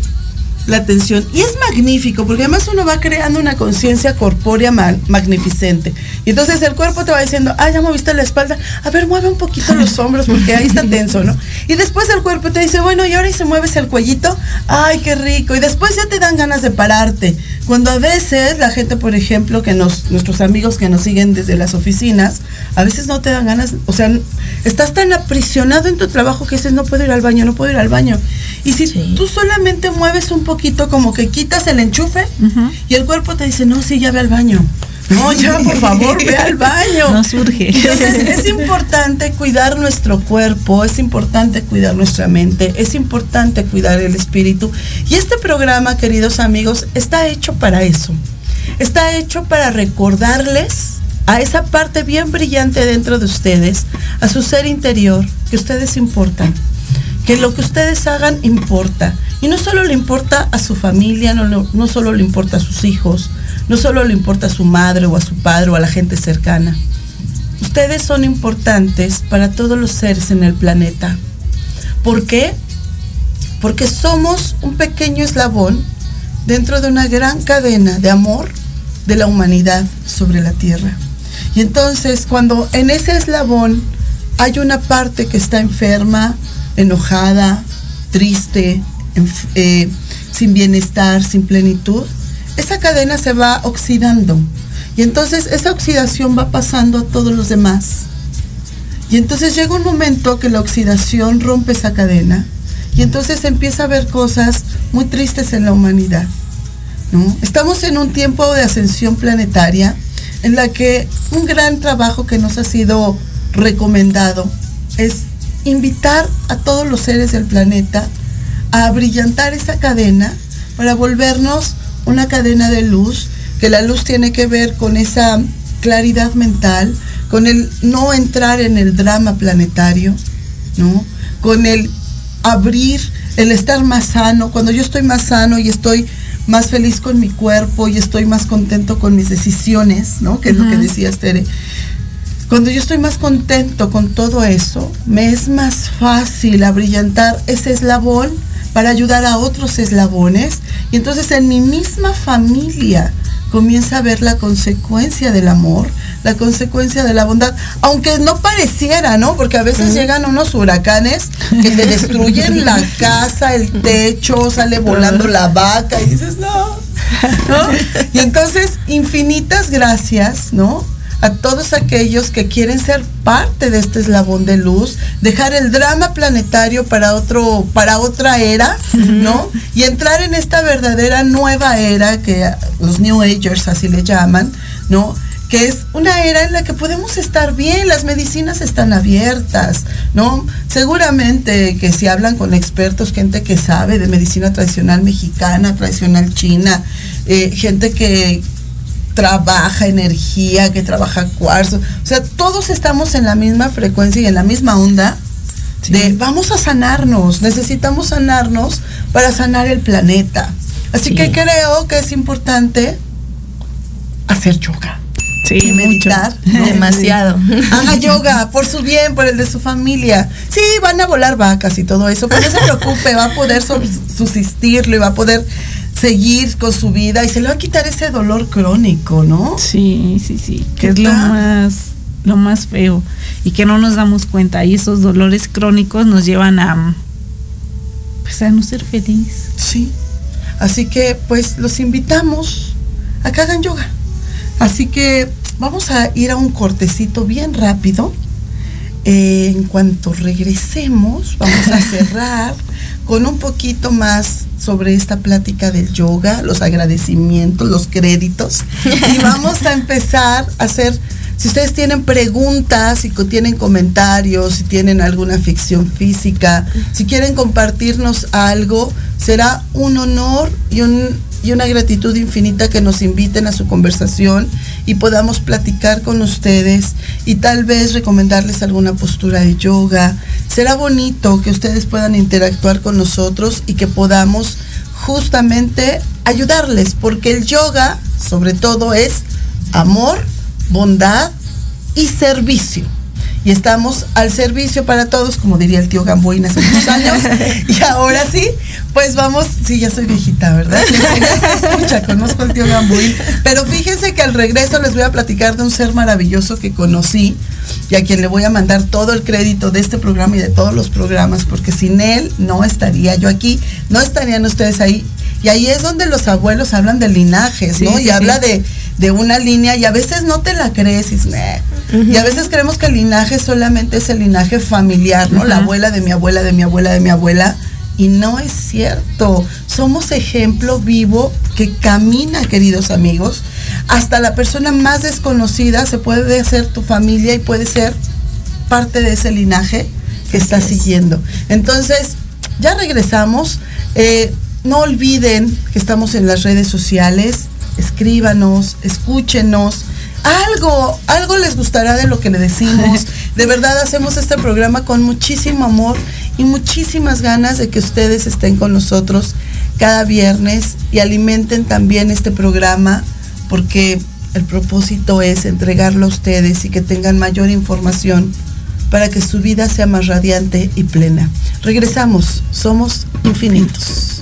la tensión. Y es magnífico, porque además uno va creando una conciencia corpórea magnificente. Y entonces el cuerpo te va diciendo, ah, ya moviste la espalda, a ver, mueve un poquito los hombros, porque ahí está tenso, ¿no? Y después el cuerpo te dice, bueno, y ahora y se mueves el cuellito, ay, qué rico. Y después ya te dan ganas de pararte. Cuando a veces la gente, por ejemplo, que nos, nuestros amigos que nos siguen desde las oficinas, a veces no te dan ganas, o sea, estás tan aprisionado en tu trabajo que dices, no puedo ir al baño, no puedo ir al baño. Y si tú solamente mueves un poquito, como que quitas el enchufe y el cuerpo te dice, no, sí, ya ve al baño. No, ya, por favor, ve al baño. No surge. Entonces, es importante cuidar nuestro cuerpo, es importante cuidar nuestra mente, es importante cuidar el espíritu. Y este programa, queridos amigos, está hecho para eso. Está hecho para recordarles a esa parte bien brillante dentro de ustedes, a su ser interior, que ustedes importan que lo que ustedes hagan importa. Y no solo le importa a su familia, no, no, solo le importa a sus hijos, no solo le importa a su madre o a su padre o a la gente cercana. Ustedes son importantes para todos los seres en el planeta. ¿Por qué? Porque somos un pequeño eslabón dentro de una gran cadena de amor de la humanidad sobre la Tierra. Y entonces cuando en ese eslabón hay una parte que está enferma, enojada, triste, eh, sin bienestar, sin plenitud, esa cadena se va oxidando. Y entonces esa oxidación va pasando a todos los demás. Y entonces llega un momento que la oxidación rompe esa cadena y entonces empieza a haber cosas muy tristes en la humanidad. Estamos en un tiempo de ascensión planetaria en la que un gran trabajo que nos ha sido recomendado es invitar a todos los seres del planeta a brillantar esa cadena para volvernos una cadena de luz, que la luz tiene que ver con esa claridad mental, con el no entrar en el drama planetario, ¿no? Con el abrir, el estar más sano. Cuando yo estoy más sano y estoy más feliz con mi cuerpo y estoy más contento con mis decisiones, ¿no? Que es lo que decía Tere. Cuando yo estoy más contento con todo eso, me es más fácil abrillantar ese eslabón para ayudar a otros eslabones. Y entonces en mi misma familia comienza a ver la consecuencia del amor, la consecuencia de la bondad, aunque no pareciera, ¿no? Porque a veces llegan unos huracanes que te destruyen la casa, el techo, sale volando la vaca y dices, no, ¿no? Y entonces, infinitas gracias, ¿no? A todos aquellos que quieren ser parte de este eslabón de luz, dejar el drama planetario para otro, para otra era, ¿no? Y entrar en esta verdadera nueva era que los New Agers así le llaman, ¿no? que es una era en la que podemos estar bien, las medicinas están abiertas, ¿no? Seguramente que si hablan con expertos, gente que sabe de medicina tradicional mexicana, tradicional china, eh, gente que, trabaja energía, que trabaja cuarzo. O sea, todos estamos en la misma frecuencia y en la misma onda de vamos a sanarnos, necesitamos sanarnos para sanar el planeta. Así que creo que es importante hacer yoga. Sí, y meditar. Demasiado. Haga yoga por su bien, por el de su familia. Sí, van a volar vacas y todo eso, pero no se preocupe, va a poder subsistirlo y va a poder seguir con su vida y se le va a quitar ese dolor crónico, ¿no? Sí, sí, sí, que es lo más lo más feo y que no nos damos cuenta y esos dolores crónicos nos llevan a Pues a no ser feliz. Sí. Así que pues los invitamos a que hagan yoga. Así que vamos a ir a un cortecito bien rápido. Eh, en cuanto regresemos, vamos a cerrar con un poquito más sobre esta plática del yoga, los agradecimientos, los créditos. Y vamos a empezar a hacer, si ustedes tienen preguntas, si tienen comentarios, si tienen alguna ficción física, si quieren compartirnos algo, será un honor y un y una gratitud infinita que nos inviten a su conversación y podamos platicar con ustedes y tal vez recomendarles alguna postura de yoga. Será bonito que ustedes puedan interactuar con nosotros y que podamos justamente ayudarles, porque el yoga sobre todo es amor, bondad y servicio. Y estamos al servicio para todos, como diría el tío Gamboín hace muchos años. Y ahora sí, pues vamos, sí, ya soy viejita, ¿verdad? Ya se escucha, conozco al tío Gamboín. Pero fíjense que al regreso les voy a platicar de un ser maravilloso que conocí y a quien le voy a mandar todo el crédito de este programa y de todos los programas, porque sin él no estaría yo aquí, no estarían ustedes ahí. Y ahí es donde los abuelos hablan de linajes, ¿no? Sí, y habla sí. de, de una línea y a veces no te la crees y, y a veces creemos que el linaje solamente es el linaje familiar, ¿no? La abuela de mi abuela, de mi abuela, de mi abuela. Y no es cierto. Somos ejemplo vivo que camina, queridos amigos. Hasta la persona más desconocida se puede hacer tu familia y puede ser parte de ese linaje que está siguiendo. Entonces, ya regresamos. Eh, no olviden que estamos en las redes sociales. Escríbanos, escúchenos. Algo, algo les gustará de lo que le decimos. De verdad hacemos este programa con muchísimo amor y muchísimas ganas de que ustedes estén con nosotros cada viernes y alimenten también este programa porque el propósito es entregarlo a ustedes y que tengan mayor información para que su vida sea más radiante y plena. Regresamos, somos infinitos.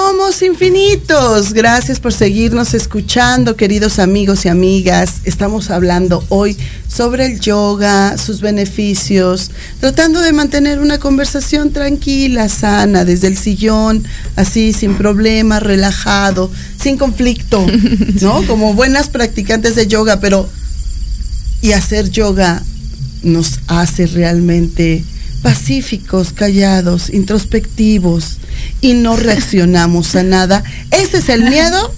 Somos infinitos. Gracias por seguirnos escuchando, queridos amigos y amigas. Estamos hablando hoy sobre el yoga, sus beneficios, tratando de mantener una conversación tranquila, sana, desde el sillón, así, sin problema, relajado, sin conflicto, ¿no? Como buenas practicantes de yoga, pero y hacer yoga nos hace realmente pacíficos, callados, introspectivos y no reaccionamos a nada. Ese es el miedo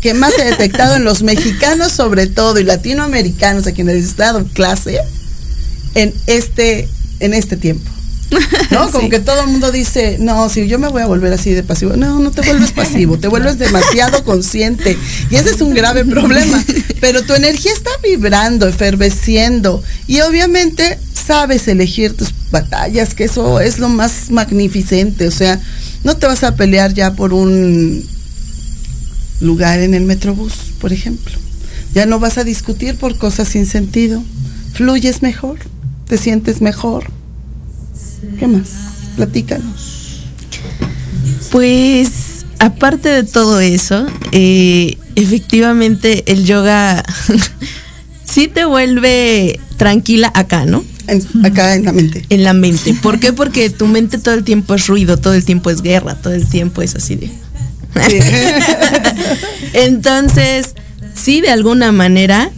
que más he detectado en los mexicanos sobre todo y latinoamericanos a quienes he dado clase en este, en este tiempo. ¿No? Como que todo el mundo dice, no, si yo me voy a volver así de pasivo. No, no te vuelves pasivo, te vuelves demasiado consciente. Y ese es un grave problema. Pero tu energía está vibrando, eferveciendo. Y obviamente sabes elegir tus batallas, que eso es lo más magnificente. O sea, no te vas a pelear ya por un lugar en el metrobús, por ejemplo. Ya no vas a discutir por cosas sin sentido. Fluyes mejor, te sientes mejor. ¿Qué más? Platícanos. Pues, aparte de todo eso, eh, efectivamente el yoga sí te vuelve tranquila acá, ¿no? Acá en la mente. En la mente. ¿Por qué? Porque tu mente todo el tiempo es ruido, todo el tiempo es guerra, todo el tiempo es así de... Entonces, sí, de alguna manera,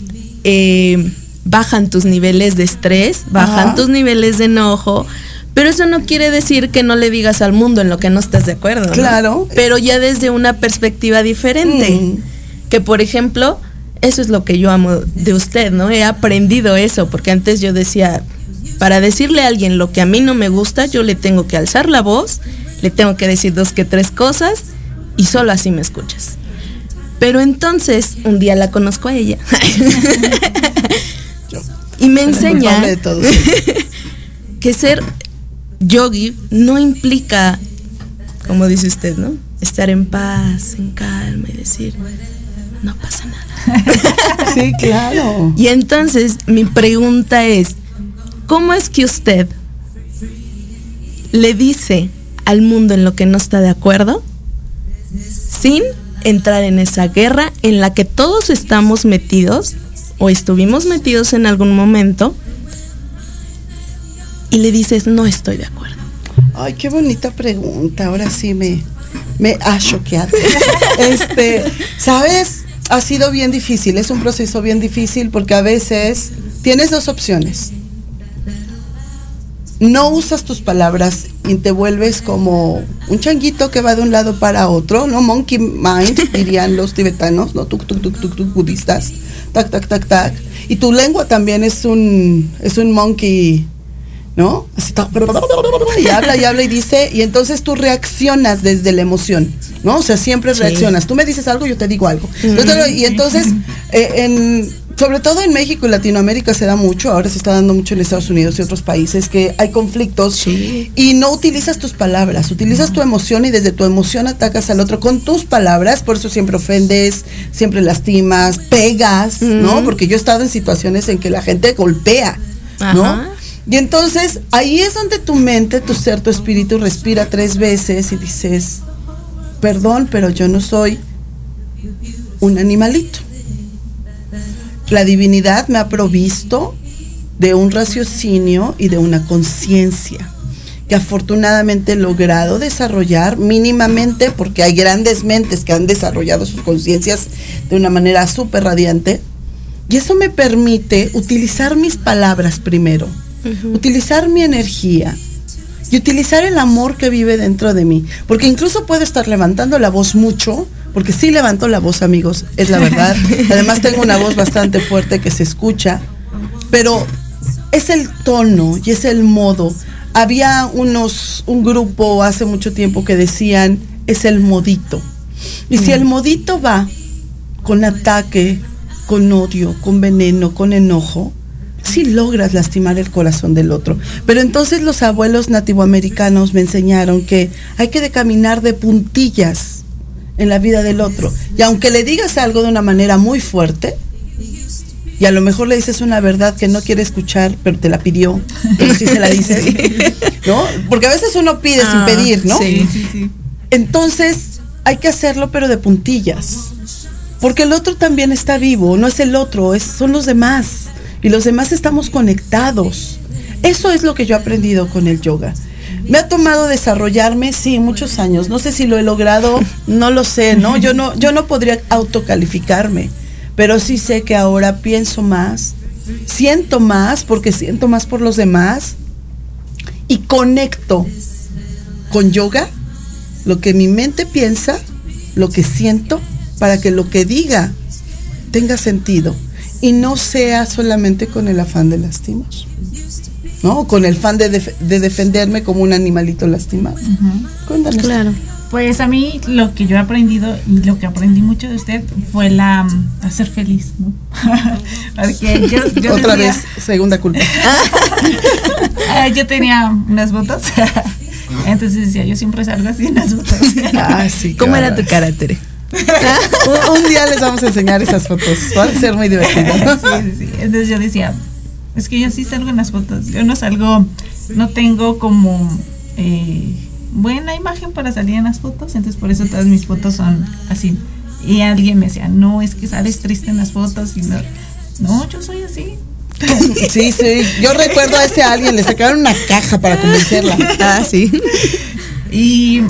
eh, bajan tus niveles de estrés, bajan Ajá. tus niveles de enojo, pero eso no quiere decir que no le digas al mundo en lo que no estás de acuerdo. ¿no? Claro. Pero ya desde una perspectiva diferente. Mm. Que por ejemplo, eso es lo que yo amo de usted, ¿no? He aprendido eso, porque antes yo decía, para decirle a alguien lo que a mí no me gusta, yo le tengo que alzar la voz, le tengo que decir dos que tres cosas y solo así me escuchas. Pero entonces, un día la conozco a ella. y me enseña que ser yogi no implica, como dice usted, ¿no? Estar en paz, en calma y decir, no pasa nada. Sí, claro. Y entonces mi pregunta es, ¿cómo es que usted le dice al mundo en lo que no está de acuerdo sin entrar en esa guerra en la que todos estamos metidos o estuvimos metidos en algún momento y le dices, no estoy de acuerdo? Ay, qué bonita pregunta. Ahora sí me, me ha choqueado. este, ¿sabes? Ha sido bien difícil, es un proceso bien difícil porque a veces tienes dos opciones. No usas tus palabras y te vuelves como un changuito que va de un lado para otro, ¿no? Monkey mind, dirían los tibetanos, ¿no? Tuk, tuk, tuk, tuk, tuk, budistas. Tac, tac, tac, tac. Y tu lengua también es un, es un monkey, ¿no? Así, y habla y habla y dice, y entonces tú reaccionas desde la emoción, ¿no? O sea, siempre reaccionas. Tú me dices algo, yo te digo algo. Entonces, y entonces, eh, en, sobre todo en México y Latinoamérica se da mucho, ahora se está dando mucho en Estados Unidos y otros países, que hay conflictos y no utilizas tus palabras, utilizas tu emoción y desde tu emoción atacas al otro con tus palabras, por eso siempre ofendes, siempre lastimas, pegas, ¿no? Porque yo he estado en situaciones en que la gente golpea, ¿no? Y entonces ahí es donde tu mente, tu ser, tu espíritu respira tres veces y dices, perdón, pero yo no soy un animalito. La divinidad me ha provisto de un raciocinio y de una conciencia que afortunadamente he logrado desarrollar mínimamente porque hay grandes mentes que han desarrollado sus conciencias de una manera súper radiante. Y eso me permite utilizar mis palabras primero, utilizar mi energía y utilizar el amor que vive dentro de mí. Porque incluso puedo estar levantando la voz mucho, porque sí levanto la voz, amigos, es la verdad. Además tengo una voz bastante fuerte que se escucha, pero es el tono y es el modo. Había unos, un grupo hace mucho tiempo que decían, es el modito. Y si el modito va con ataque, con odio, con veneno, con enojo, sí logras lastimar el corazón del otro. Pero entonces los abuelos nativoamericanos me enseñaron que hay que de caminar de puntillas en la vida del otro. Y aunque le digas algo de una manera muy fuerte, y a lo mejor le dices una verdad que no quiere escuchar, pero te la pidió, pero sí se la dices, ¿no? Porque a veces uno pide Ah, sin pedir, ¿no? sí. Sí, sí. Entonces hay que hacerlo pero de puntillas. Porque el otro también está vivo, no es el otro, es, son los demás. Y los demás estamos conectados. Eso es lo que yo he aprendido con el yoga. Me ha tomado desarrollarme, sí, muchos años. No sé si lo he logrado, no lo sé, ¿no? Yo no, yo no podría autocalificarme, pero sí sé que ahora pienso más, siento más porque siento más por los demás y conecto con yoga lo que mi mente piensa, lo que siento, para que lo que diga tenga sentido y no sea solamente con el afán de lastimar. ¿No? Con el afán de, def- de defenderme como un animalito lastimado. Cuéntanos. Claro. Pues a mí lo que yo he aprendido y lo que aprendí mucho de usted fue la a ser feliz, ¿no? Porque yo, yo Otra decía- vez, segunda culpa. Yo tenía unas botas. Entonces decía, yo siempre salgo así en las botas. Ah, sí. ¿Cómo era tu carácter? un, un día les vamos a enseñar esas fotos. Va a ser muy divertido. Sí, sí, sí. Entonces yo decía, es que yo sí salgo en las fotos. Yo no salgo, no tengo como eh, buena imagen para salir en las fotos. Entonces por eso todas mis fotos son así. Y alguien me decía, no, es que sales triste en las fotos. Y no, no yo soy así. Sí, sí. Yo recuerdo a ese alguien, le sacaron una caja para convencerla. Ah, sí. Y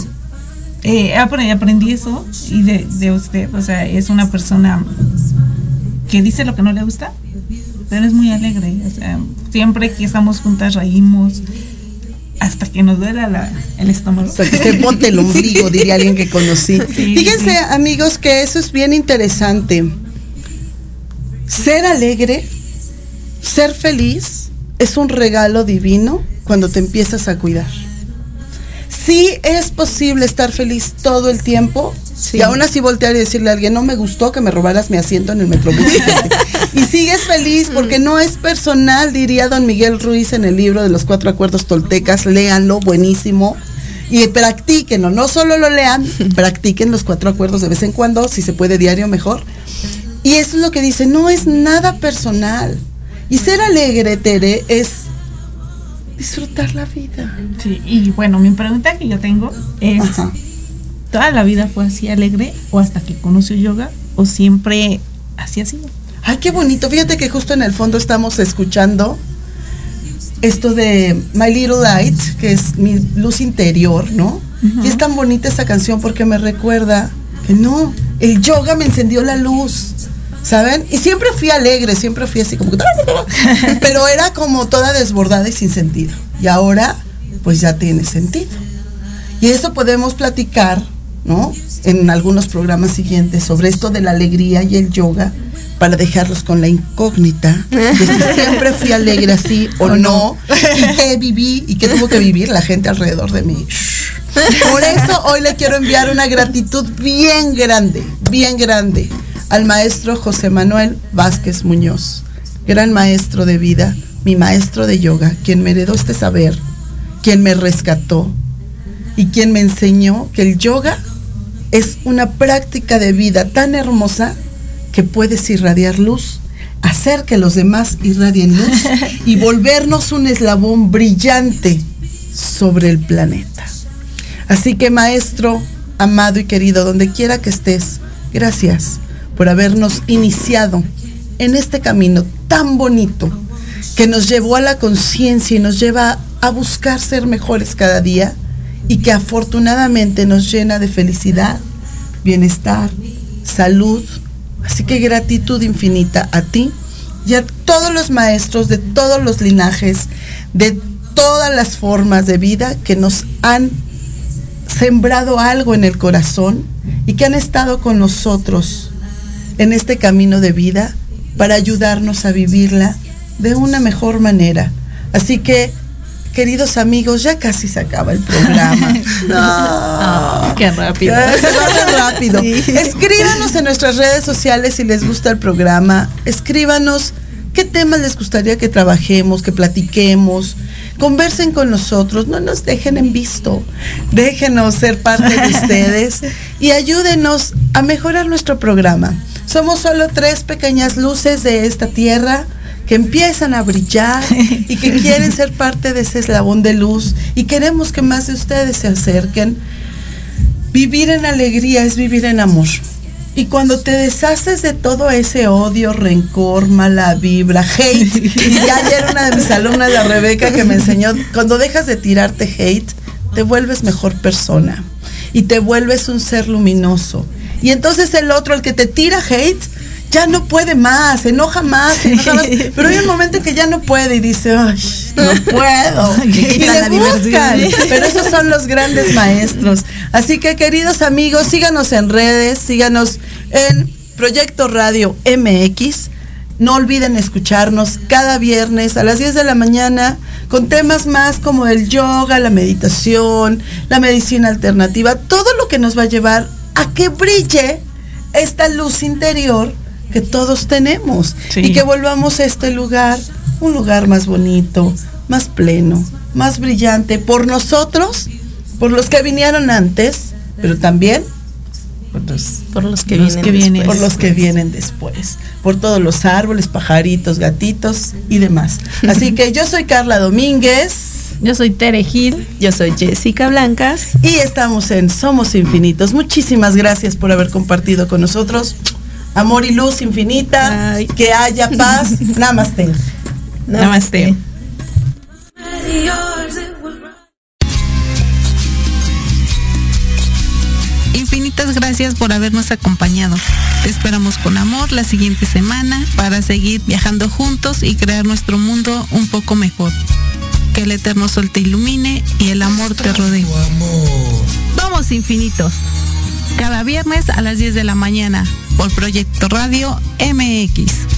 eh, aprendí, aprendí eso y de, de usted, o sea, es una persona que dice lo que no le gusta, pero es muy alegre, o sea, siempre que estamos juntas reímos hasta que nos duela la- el estómago. Sea, que se bote el ombligo, diría alguien que conocí. Sí, Fíjense, sí. amigos, que eso es bien interesante. Ser alegre, ser feliz, es un regalo divino cuando te empiezas a cuidar. Sí es posible estar feliz todo el tiempo y aún así voltear y decirle a alguien, no me gustó que me robaras mi asiento en el metrobús. y sigues feliz porque no es personal, diría don Miguel Ruiz en el libro de los cuatro acuerdos toltecas, léanlo, buenísimo. Y practíquenlo, no solo lo lean, practiquen los cuatro acuerdos de vez en cuando, si se puede diario mejor. Y eso es lo que dice, no es nada personal. Y ser alegre, Tere, es disfrutar la vida. Sí, y bueno, mi pregunta que yo tengo es, Ajá. ¿toda la vida fue así alegre o hasta que conoció yoga o siempre así ha sido? Ay, qué bonito. Fíjate que justo en el fondo estamos escuchando esto de My Little Light, que es mi luz interior, ¿no? Y es tan bonita esa canción porque me recuerda que no, el yoga me encendió la luz. ¿Saben? Y siempre fui alegre, siempre fui así como que... Pero era como toda desbordada y sin sentido. Y ahora, pues ya tiene sentido. Y eso podemos platicar, ¿no? En algunos programas siguientes sobre esto de la alegría y el yoga para dejarlos con la incógnita de si siempre fui alegre así o no, y que viví y que tuvo que vivir la gente alrededor de mí. Por eso hoy le quiero enviar una gratitud bien grande, bien grande al maestro José Manuel Vázquez Muñoz, gran maestro de vida, mi maestro de yoga, quien me heredó este saber, quien me rescató y quien me enseñó que el yoga es una práctica de vida tan hermosa que puedes irradiar luz, hacer que los demás irradien luz y volvernos un eslabón brillante sobre el planeta. Así que maestro, amado y querido, donde quiera que estés, gracias por habernos iniciado en este camino tan bonito que nos llevó a la conciencia y nos lleva a buscar ser mejores cada día y que afortunadamente nos llena de felicidad, bienestar, salud. Así que gratitud infinita a ti y a todos los maestros de todos los linajes, de todas las formas de vida que nos han sembrado algo en el corazón y que han estado con nosotros en este camino de vida para ayudarnos a vivirla de una mejor manera. Así que, queridos amigos, ya casi se acaba el programa. No. qué rápido. Ya se va muy rápido. Escríbanos en nuestras redes sociales si les gusta el programa. Escríbanos qué temas les gustaría que trabajemos, que platiquemos. Conversen con nosotros, no nos dejen en visto. Déjenos ser parte de ustedes y ayúdenos a mejorar nuestro programa. Somos solo tres pequeñas luces de esta tierra que empiezan a brillar y que quieren ser parte de ese eslabón de luz y queremos que más de ustedes se acerquen. Vivir en alegría es vivir en amor. Y cuando te deshaces de todo ese odio, rencor, mala vibra, hate, y ya ayer una de mis alumnas, la Rebeca, que me enseñó, cuando dejas de tirarte hate, te vuelves mejor persona y te vuelves un ser luminoso. Y entonces el otro, el que te tira hate, ya no puede más, se enoja más, se enoja más, pero hay un momento en que ya no puede y dice, Ay, no puedo. y le buscan, pero esos son los grandes maestros. Así que queridos amigos, síganos en redes, síganos en Proyecto Radio MX. No olviden escucharnos cada viernes a las 10 de la mañana con temas más como el yoga, la meditación, la medicina alternativa, todo lo que nos va a llevar a que brille esta luz interior que todos tenemos y que volvamos a este lugar un lugar más bonito, más pleno, más brillante por nosotros, por los que vinieron antes, pero también por los, que, vienen por los que vienen después, por todos los árboles, pajaritos, gatitos y demás. Así que yo soy Carla Domínguez. Yo soy Tere Gil. Yo soy Jessica Blancas. Y estamos en Somos Infinitos. Muchísimas gracias por haber compartido con nosotros. Amor y luz infinita. Que haya paz. Namaste. Namaste. Infinitas gracias por habernos acompañado. Te esperamos con amor la siguiente semana para seguir viajando juntos y crear nuestro mundo un poco mejor que el eterno sol te ilumine y el amor te rodee. Vamos infinitos. Cada viernes a las 10 de la mañana por Proyecto Radio MX.